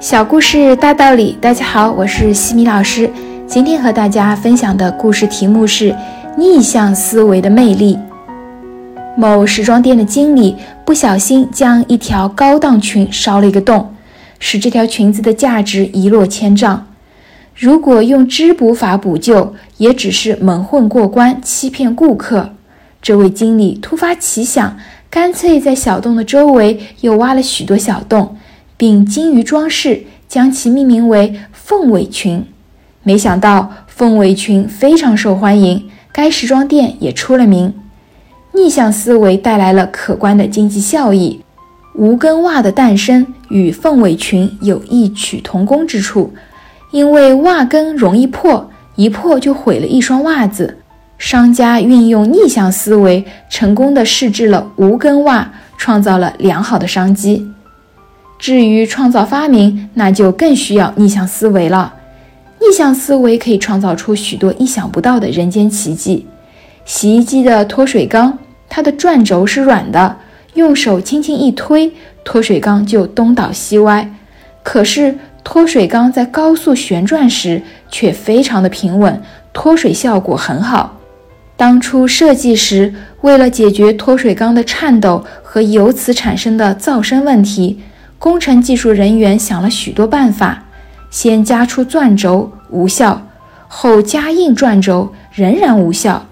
小故事大道理，大家好，我是西米老师。今天和大家分享的故事题目是逆向思维的魅力。某时装店的经理不小心将一条高档裙烧了一个洞，使这条裙子的价值一落千丈。如果用织补法补救，也只是蒙混过关，欺骗顾客。这位经理突发奇想，干脆在小洞的周围又挖了许多小洞。并精于装饰，将其命名为凤尾裙。没想到凤尾裙非常受欢迎，该时装店也出了名。逆向思维带来了可观的经济效益。无跟袜的诞生与凤尾裙有异曲同工之处，因为袜跟容易破，一破就毁了一双袜子。商家运用逆向思维，成功的试制了无跟袜，创造了良好的商机。至于创造发明，那就更需要逆向思维了。逆向思维可以创造出许多意想不到的人间奇迹。洗衣机的脱水缸，它的转轴是软的，用手轻轻一推，脱水缸就东倒西歪。可是脱水缸在高速旋转时却非常的平稳，脱水效果很好。当初设计时，为了解决脱水缸的颤抖和由此产生的噪声问题。工程技术人员想了许多办法，先加出钻轴无效，后加硬钻轴仍然无效，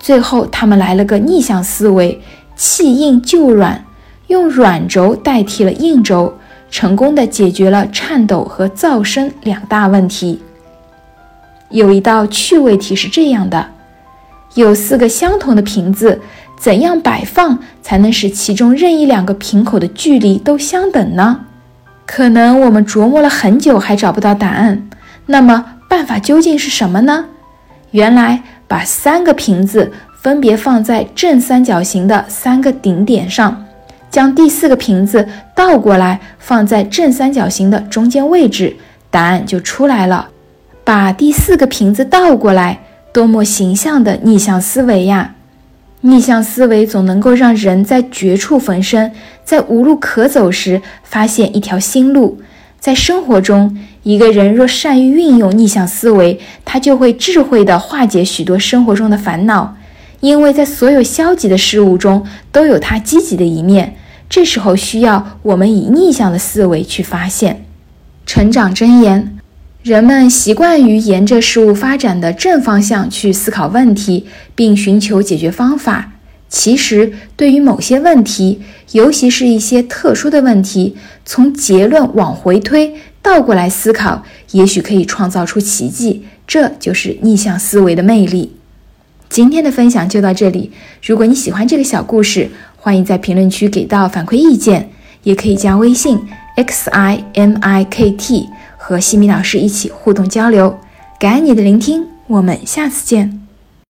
最后他们来了个逆向思维，弃硬就软，用软轴代替了硬轴，成功的解决了颤抖和噪声两大问题。有一道趣味题是这样的：有四个相同的瓶子。怎样摆放才能使其中任意两个瓶口的距离都相等呢？可能我们琢磨了很久还找不到答案。那么办法究竟是什么呢？原来把三个瓶子分别放在正三角形的三个顶点上，将第四个瓶子倒过来放在正三角形的中间位置，答案就出来了。把第四个瓶子倒过来，多么形象的逆向思维呀！逆向思维总能够让人在绝处逢生，在无路可走时发现一条新路。在生活中，一个人若善于运用逆向思维，他就会智慧地化解许多生活中的烦恼。因为在所有消极的事物中都有它积极的一面，这时候需要我们以逆向的思维去发现。成长箴言。人们习惯于沿着事物发展的正方向去思考问题，并寻求解决方法。其实，对于某些问题，尤其是一些特殊的问题，从结论往回推，倒过来思考，也许可以创造出奇迹。这就是逆向思维的魅力。今天的分享就到这里。如果你喜欢这个小故事，欢迎在评论区给到反馈意见，也可以加微信 x i m i k t。和西米老师一起互动交流，感恩你的聆听，我们下次见。